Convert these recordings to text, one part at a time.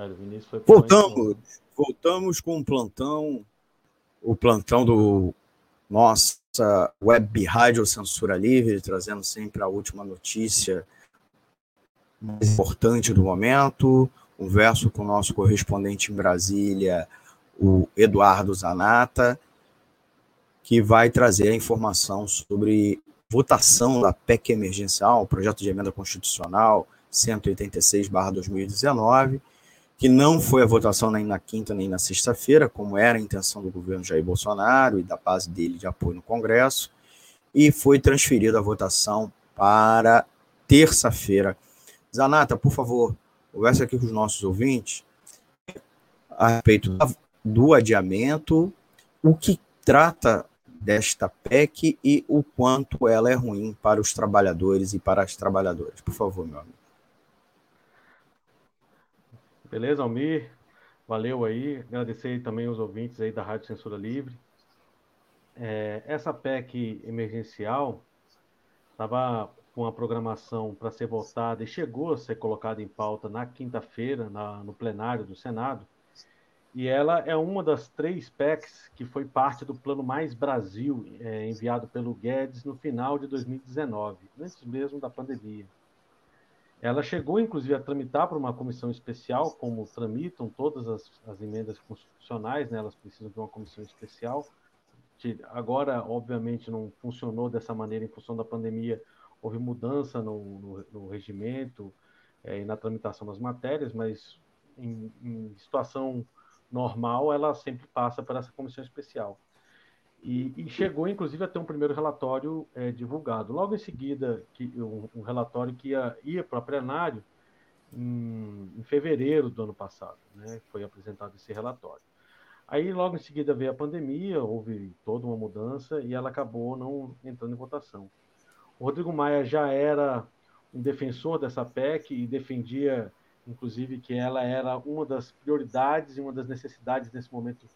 Cara, foi voltamos, voltamos com o plantão, o plantão do nossa web rádio Censura Livre, trazendo sempre a última notícia mais importante do momento. Converso com o nosso correspondente em Brasília, o Eduardo Zanata, que vai trazer a informação sobre votação da PEC emergencial, projeto de emenda constitucional 186/2019, que não foi a votação nem na quinta nem na sexta-feira, como era a intenção do governo Jair Bolsonaro e da base dele de apoio no Congresso, e foi transferida a votação para terça-feira. Zanata, por favor, converse aqui com os nossos ouvintes a respeito do adiamento, o que trata desta PEC e o quanto ela é ruim para os trabalhadores e para as trabalhadoras. Por favor, meu amigo. Beleza, Almir? Valeu aí. Agradecer também os ouvintes aí da Rádio Censura Livre. É, essa PEC emergencial estava com a programação para ser votada e chegou a ser colocada em pauta na quinta-feira, no plenário do Senado. E ela é uma das três PECs que foi parte do Plano Mais Brasil, é, enviado pelo Guedes no final de 2019, antes mesmo da pandemia. Ela chegou, inclusive, a tramitar para uma comissão especial, como tramitam todas as, as emendas constitucionais, né? elas precisam de uma comissão especial. Agora, obviamente, não funcionou dessa maneira em função da pandemia, houve mudança no, no, no regimento é, e na tramitação das matérias, mas em, em situação normal, ela sempre passa por essa comissão especial. E, e, chegou, inclusive, a ter um primeiro relatório é, divulgado. Logo em seguida, que, um, um relatório que ia, ia para plenário em, em, fevereiro do ano passado, né? Foi apresentado esse relatório. Aí, logo em seguida, veio a pandemia, houve toda uma mudança e ela acabou não entrando em votação. O Rodrigo Maia já era um defensor dessa PEC e defendia, inclusive, que ela era uma das prioridades e uma das necessidades nesse momento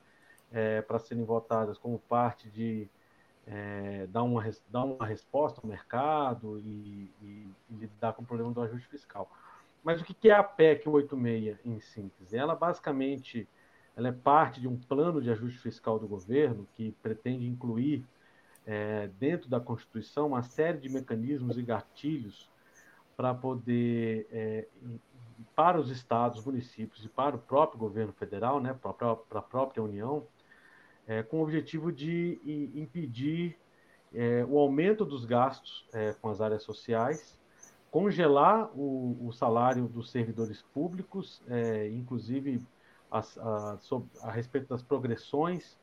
é, para serem votadas como parte de é, dar, uma, dar uma resposta ao mercado e, e, e, lidar com o problema do ajuste fiscal. Mas o que é a PEC 86 em síntese? Ela basicamente ela é parte de um plano de ajuste fiscal do governo que pretende incluir é, dentro da Constituição uma série de mecanismos e gatilhos para poder, é, para os estados, municípios e para o próprio governo federal, né, para a própria União, é, com o objetivo de impedir é, o aumento dos gastos é, com as áreas sociais, congelar o, o salário dos servidores públicos, é, inclusive a, a, a, respeito das progressões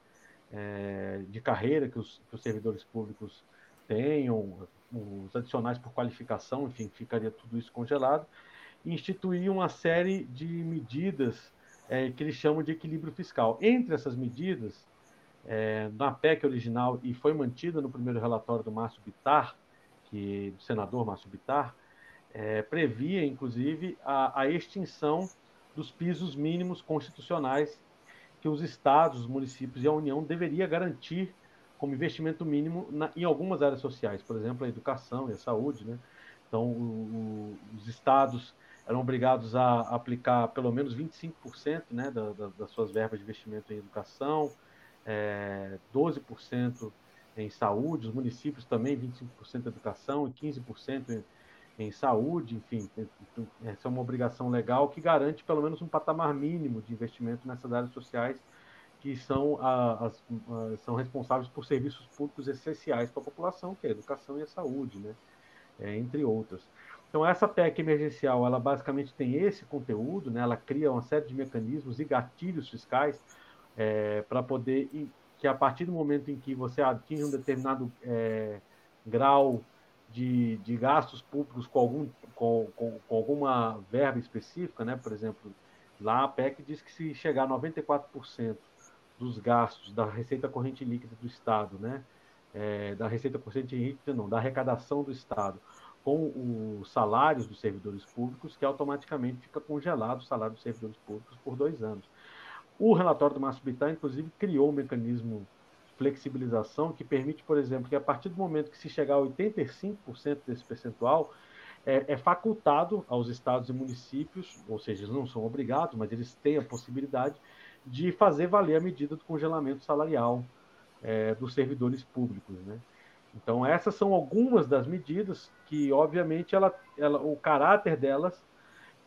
é, de carreira que os, que os servidores públicos tenham, os adicionais por qualificação, enfim, ficaria tudo isso congelado, e instituir uma série de medidas é, que eles chamam de equilíbrio fiscal. Entre essas medidas, é, na PEC original e foi mantida no primeiro relatório do Márcio Bitar, que, do senador Márcio Bitar, é, previa, inclusive, a, a, extinção dos pisos mínimos constitucionais que os estados, os municípios e a União deveria garantir como investimento mínimo na, em algumas áreas sociais, por exemplo, a educação e a saúde. Né? Então, o, o, os estados eram obrigados a aplicar pelo menos 25% né, da, da, das suas verbas de investimento em educação, é, 12% em saúde, os municípios também 25% em educação e 15% em, em saúde, enfim, essa é uma obrigação legal que garante pelo menos um patamar mínimo de investimento nessas áreas sociais que são, as, são responsáveis por serviços públicos essenciais para a população, que é a educação e a saúde, né? É, entre outras. Então, essa PEC emergencial, ela basicamente tem esse conteúdo, né? ela cria uma série de mecanismos e gatilhos fiscais é, para poder que a partir do momento em que você atinge um determinado é, grau de, de, gastos públicos com, algum, com, com, com, alguma verba específica, né? por exemplo, lá a PEC diz que se chegar a 94% dos gastos da receita corrente líquida do Estado, né? É, da receita corrente líquida, não, da arrecadação do Estado, com os salários dos servidores públicos, que automaticamente fica congelado o salário dos servidores públicos por dois anos. O relatório do Márcio Bittar, inclusive, criou um mecanismo de flexibilização que permite, por exemplo, que a partir do momento que se chegar a 85% desse percentual, é, é, facultado aos estados e municípios, ou seja, eles não são obrigados, mas eles têm a possibilidade de fazer valer a medida do congelamento salarial é, dos servidores públicos. Né? Então, essas são algumas das medidas que, obviamente, ela, ela, o caráter delas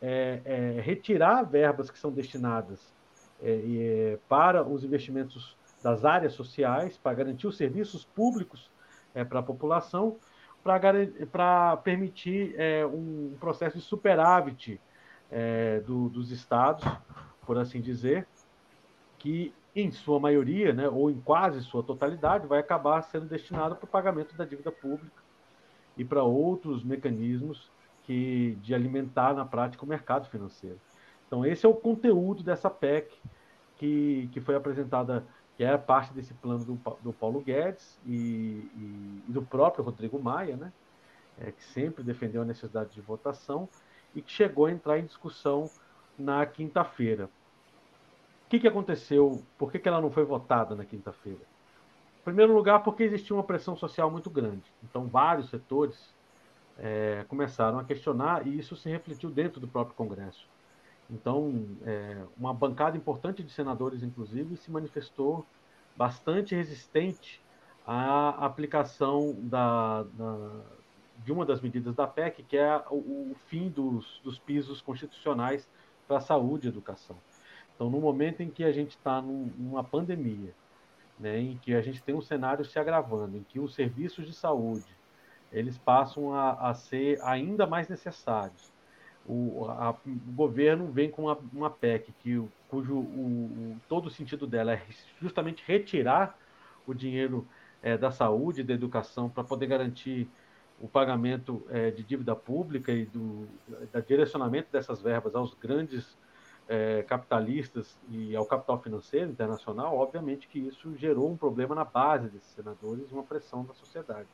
é, é retirar verbas que são destinadas é, para os investimentos das áreas sociais, para garantir os serviços públicos é, para a população, para permitir é, um processo de superávit é, do, dos estados, por assim dizer, que em sua maioria, né, ou em quase sua totalidade, vai acabar sendo destinado para o pagamento da dívida pública e para outros mecanismos que de alimentar na prática o mercado financeiro. Então esse é o conteúdo dessa PEC que, que foi apresentada que era parte desse plano do, do Paulo Guedes e, e, e, do próprio Rodrigo Maia, né? É, que sempre defendeu a necessidade de votação e que chegou a entrar em discussão na quinta-feira. O que, que aconteceu? Por que, que ela não foi votada na quinta-feira? Em primeiro lugar, porque existia uma pressão social muito grande. Então, vários setores é, começaram a questionar e isso se refletiu dentro do próprio Congresso. Então, é, uma bancada importante de senadores, inclusive, se manifestou bastante resistente à aplicação da, da, de uma das medidas da PEC, que é o, o fim dos, dos, pisos constitucionais para saúde e educação. Então, no momento em que a gente está num, numa pandemia, né, em que a gente tem um cenário se agravando, em que os serviços de saúde eles passam a, a ser ainda mais necessários, o, a, o governo vem com uma, uma PEC que, cujo o, o, todo o sentido dela é justamente retirar o dinheiro é, da saúde da educação para poder garantir o pagamento é, de dívida pública e do direcionamento dessas verbas aos grandes é, capitalistas e ao capital financeiro internacional, obviamente que isso gerou um problema na base desses senadores, uma pressão da sociedade.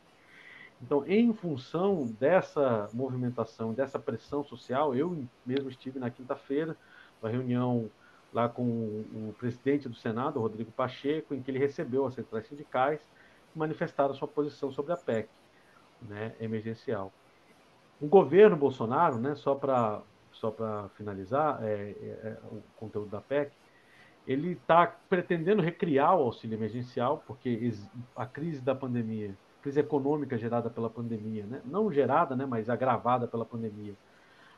Então, em função dessa movimentação, dessa pressão social, eu mesmo estive na quinta-feira, uma reunião lá com o presidente do Senado, Rodrigo Pacheco, em que ele recebeu as centrais sindicais e manifestaram sua posição sobre a PEC né, emergencial. O governo Bolsonaro, né, só para só finalizar é, é, é, o conteúdo da PEC, ele está pretendendo recriar o auxílio emergencial, porque a crise da pandemia crise econômica gerada pela pandemia, né? não gerada, né, mas agravada pela pandemia,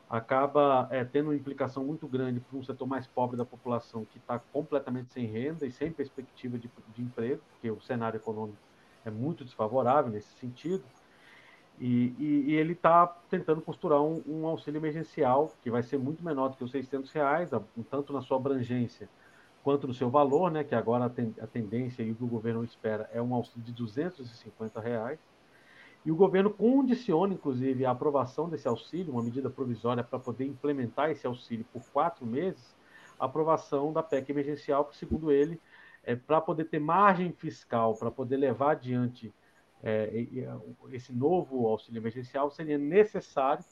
acaba é, tendo uma implicação muito grande para um setor mais pobre da população que está completamente sem renda e sem perspectiva de, de, emprego, porque o cenário econômico é muito desfavorável nesse sentido. E, e, e ele está tentando costurar um, um, auxílio emergencial que vai ser muito menor do que os 600 reais, tanto na sua abrangência quanto no seu valor, né, que agora a tendência e o que o governo espera é um auxílio de 250 reais. E o governo condiciona, inclusive, a aprovação desse auxílio, uma medida provisória para poder implementar esse auxílio por quatro meses, a aprovação da PEC emergencial, que, segundo ele, é para poder ter margem fiscal, para poder levar adiante é, esse novo auxílio emergencial, seria necessário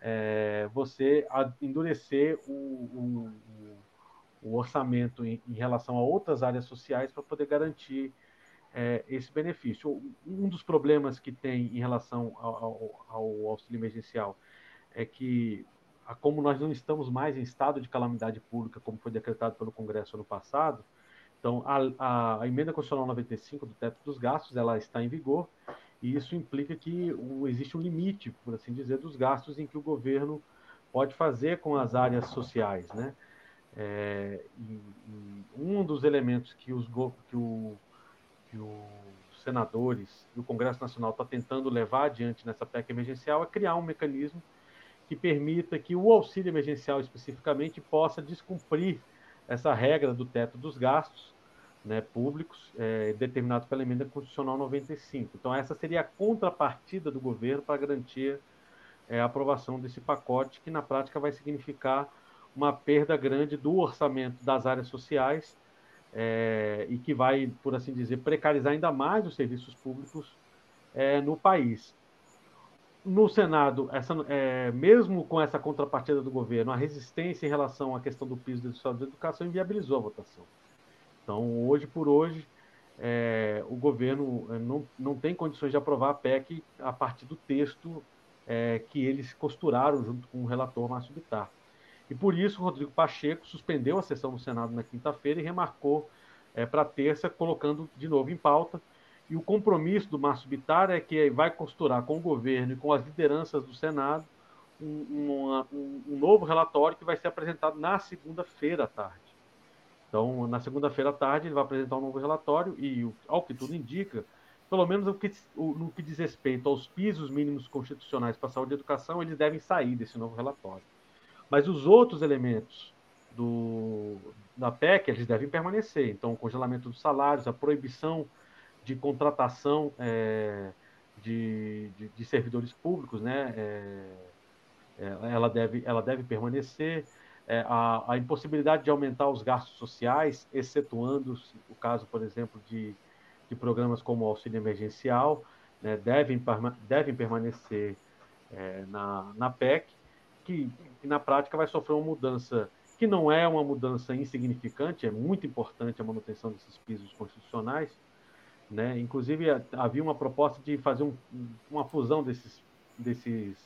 é, você endurecer o, o, o orçamento em, em, relação a outras áreas sociais para poder garantir é, esse benefício. Um dos problemas que tem em relação ao, ao, ao auxílio emergencial é que, como nós não estamos mais em estado de calamidade pública, como foi decretado pelo Congresso ano passado, então a, a, emenda constitucional 95 do teto dos gastos ela está em vigor e isso implica que existe um limite, por assim dizer, dos gastos em que o governo pode fazer com as áreas sociais, né? É, e, e um dos elementos que os, que, o, que os senadores e o Congresso Nacional está tentando levar adiante nessa PEC emergencial é criar um mecanismo que permita que o auxílio emergencial especificamente possa descumprir essa regra do teto dos gastos né, públicos é, determinado pela emenda constitucional 95. Então essa seria a contrapartida do governo para garantir é, a aprovação desse pacote que na prática vai significar uma perda grande do orçamento das áreas sociais é, e que vai, por assim dizer, precarizar ainda mais os serviços públicos é, no país. No Senado, essa, é, mesmo com essa contrapartida do governo, a resistência em relação à questão do piso do Estado de Educação inviabilizou a votação. Então, hoje por hoje, o governo não, não tem condições de aprovar a PEC a partir do texto é, que eles costuraram junto com o relator Márcio Bittar. E por isso, Rodrigo Pacheco suspendeu a sessão do Senado na quinta-feira e remarcou é, para terça, colocando de novo em pauta. E o compromisso do Márcio Bittar é que vai costurar com o governo e com as lideranças do Senado um, um, um novo relatório que vai ser apresentado na segunda-feira à tarde. Então, na segunda-feira à tarde, ele vai apresentar um novo relatório e, ao que tudo indica, pelo menos no que, no que diz respeito aos pisos mínimos constitucionais para a saúde e educação, eles devem sair desse novo relatório. Mas os outros elementos do, da PEC, eles devem permanecer. Então, o congelamento dos salários, a proibição de contratação é, de, de, de, servidores públicos, né? É, é, ela, deve, ela deve permanecer. É, a, a, impossibilidade de aumentar os gastos sociais, excetuando o caso, por exemplo, de, de programas como o auxílio emergencial, né, devem, devem permanecer é, na, na PEC, que, que na prática vai sofrer uma mudança que não é uma mudança insignificante, é muito importante a manutenção desses pisos constitucionais. Né? Inclusive, havia uma proposta de fazer um, uma fusão desses, desses,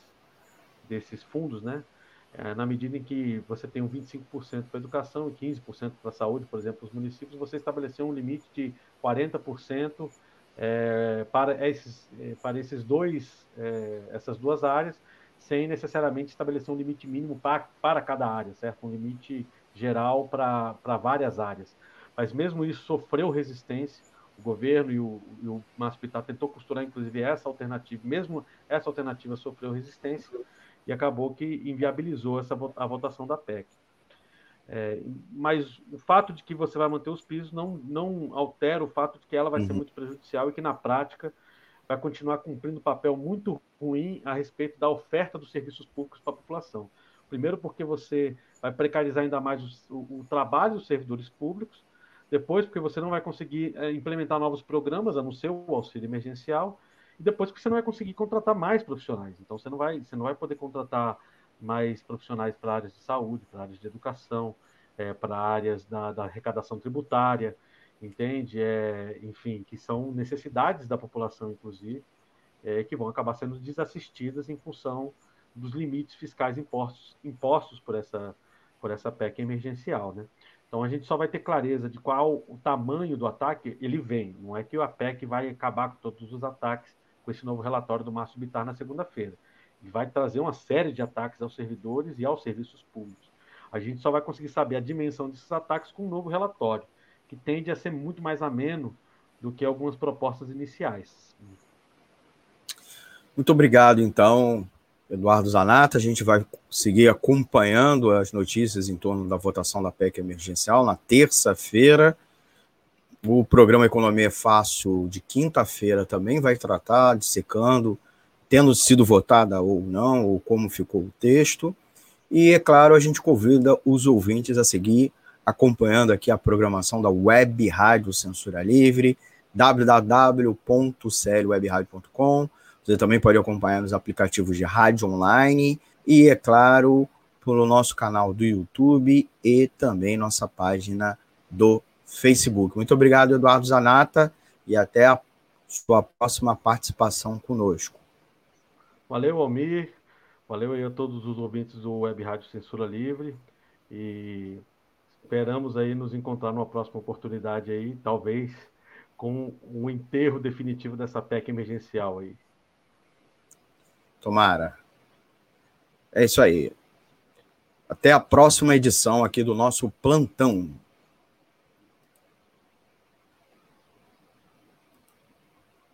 desses fundos, né? É, na medida em que você tem um 25% para educação e 15% para saúde, por exemplo, os municípios, você estabeleceu um limite de 40% é, para, esses, é, para esses dois, é, essas duas áreas, sem necessariamente estabelecer um limite mínimo para, para cada área, certo? Um limite geral para, para várias áreas. Mas mesmo isso sofreu resistência, o governo e o, e o Pittar tentou costurar, inclusive, essa alternativa, mesmo essa alternativa sofreu resistência, e acabou que inviabilizou essa, a votação da PEC. É, mas o fato de que você vai manter os pisos não, não altera o fato de que ela vai uhum. ser muito prejudicial e que, na prática, vai continuar cumprindo um papel muito ruim a respeito da oferta dos serviços públicos para a população. Primeiro, porque você vai precarizar ainda mais o, o, trabalho dos servidores públicos. Depois, porque você não vai conseguir é, implementar novos programas, a não ser o auxílio emergencial. E depois, porque você não vai conseguir contratar mais profissionais. Então, você não vai, você não vai poder contratar mais profissionais para áreas de saúde, para áreas de educação, é, para áreas da, da arrecadação tributária entende? É, enfim, que são necessidades da população, inclusive, é, que vão acabar sendo desassistidas em função dos limites fiscais impostos, impostos por essa, por essa PEC emergencial, né? Então a gente só vai ter clareza de qual o tamanho do ataque, ele vem. Não é que a PEC vai acabar com todos os ataques com esse novo relatório do Márcio Bitar na segunda-feira. Ele vai trazer uma série de ataques aos servidores e aos serviços públicos. A gente só vai conseguir saber a dimensão desses ataques com um novo relatório que tende a ser muito mais ameno do que algumas propostas iniciais. Muito obrigado, então, Eduardo Zanata. A gente vai seguir acompanhando as notícias em torno da votação da PEC emergencial na terça-feira. O programa Economia é Fácil de quinta-feira também vai tratar, dissecando, tendo sido votada ou não, ou como ficou o texto. E, é claro, a gente convida os ouvintes a seguir acompanhando aqui a programação da Web Rádio Censura Livre, www.clwebradio.com. Você também pode acompanhar nos aplicativos de rádio online e, é claro, pelo nosso canal do YouTube e também nossa página do Facebook. Muito obrigado, Eduardo Zanata, e até a sua próxima participação conosco. Valeu, Almir. Valeu aí a todos os ouvintes do Web Rádio Censura Livre. E Esperamos aí nos encontrar numa próxima oportunidade aí, talvez com o enterro definitivo dessa PEC emergencial aí. Tomara. É isso aí. Até a próxima edição aqui do nosso plantão